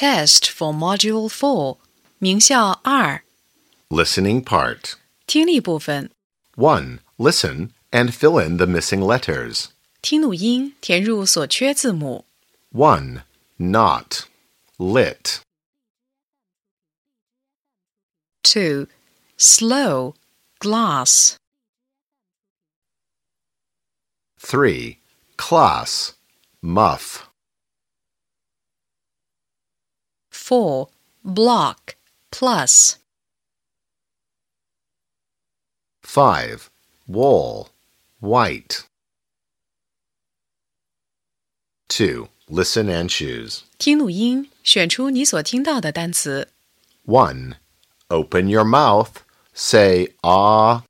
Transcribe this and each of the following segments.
test for Module 4, 名校二 Listening part. 听力部分， 1. Listen and fill in the missing letters. 听录音，填入所缺字母。 1. Not. Lit. 2. Slow, glass. 3. Class. Muff. 4. Block, plus. 5. Wool. White. 2. Listen and choose. 听录音，选出你所听到的单词。 1. Open your mouth. Say ah.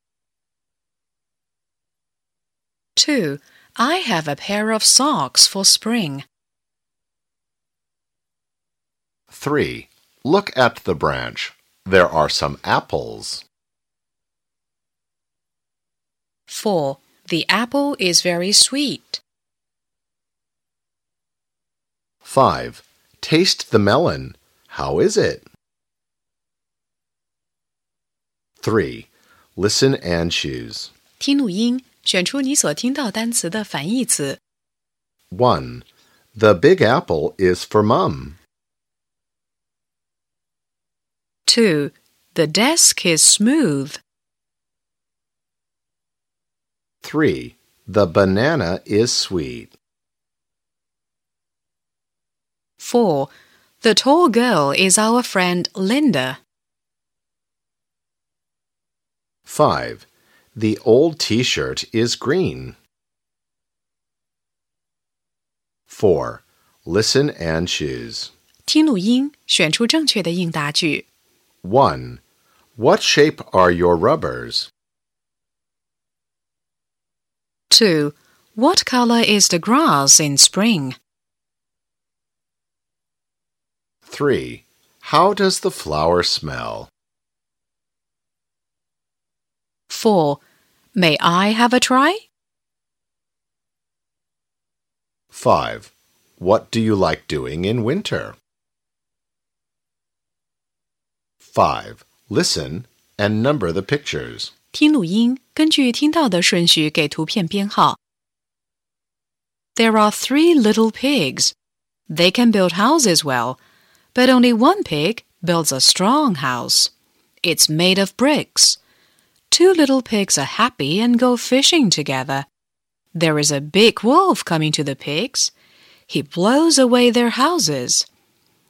2. I have a pair of socks for spring. 3. Look at the branch. There are some apples. 4. The apple is very sweet. 5. Taste the melon. How is it? 3. Listen and choose. 听录音，选出你所听到单词的反义词。 1. The big apple is for mum. 2. The desk is smooth. 3. The banana is sweet. 4. The tall girl is our friend Linda. 5. The old t-shirt is green. 4. Listen and choose. 听录音，选出正确的应答句。 1. What shape are your rubbers? 2. What color is the grass in spring? 3. How does the flower smell? 4. May I have a try? 5. What do you like doing in winter? 5. Listen and number the pictures. 听录音，根据听到的顺序给图片编号。There are three little pigs. They can build houses well, but only one pig builds a strong house. It's made of bricks. Two little pigs are happy and go fishing together. There is a big wolf coming to the pigs. He blows away their houses.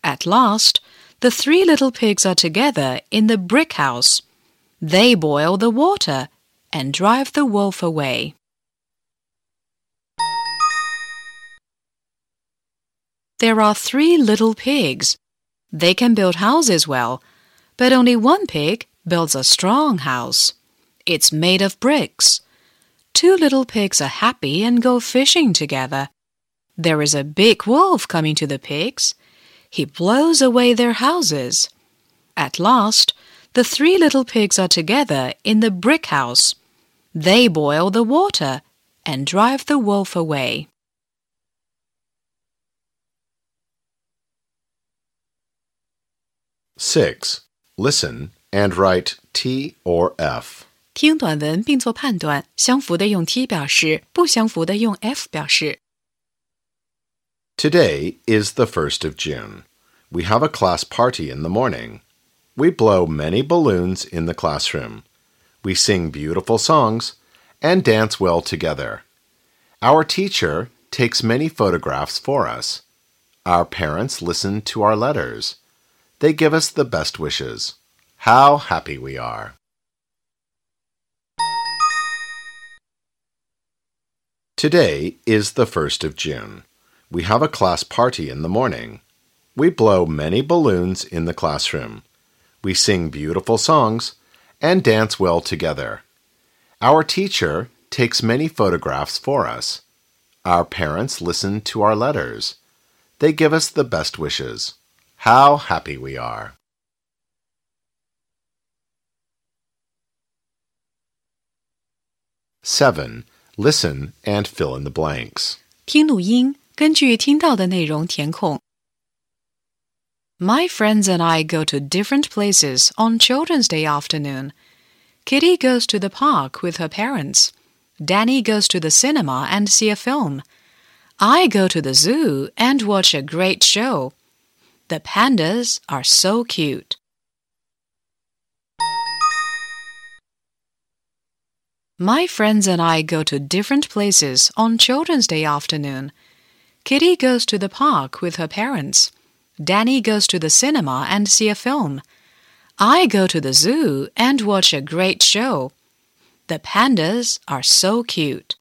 At last, the three little pigs are together in the brick house. They boil the water and drive the wolf away. There are three little pigs. They can build houses well, but only one pig builds a strong house. It's made of bricks. Two little pigs are happy and go fishing together. There is a big wolf coming to the pigs He blows away their houses. At last, the three little pigs are together in the brick house. They boil the water and drive the wolf away. Six. Listen and write T or F. 听短文并做判断，相符的用 T 表示，不相符的用 F 表示。 Today is the 1st of June. We have a class party in the morning. We blow many balloons in the classroom. We sing beautiful songs and dance well together. Our teacher takes many photographs for us. Our parents listen to our letters. They give us the best wishes. How happy we are! Today is the 1st of June We have a class party in the morning. We blow many balloons in the classroom. We sing beautiful songs and dance well together. Our teacher takes many photographs for us. Our parents listen to our letters. They give us the best wishes. How happy we are! Seven. Listen and fill in the blanks. 听录音， 根据听到的内容填空。 My friends and I go to different places on Children's Day afternoon. Kitty goes to the park with her parents. Danny goes to the cinema and see a film. I go to the zoo and watch a great show. The pandas are so cute. My friends and I go to different places on Children's Day afternoon. Kitty goes to the park with her parents. Danny goes to the cinema and see a film. I go to the zoo and watch a great show. The pandas are so cute.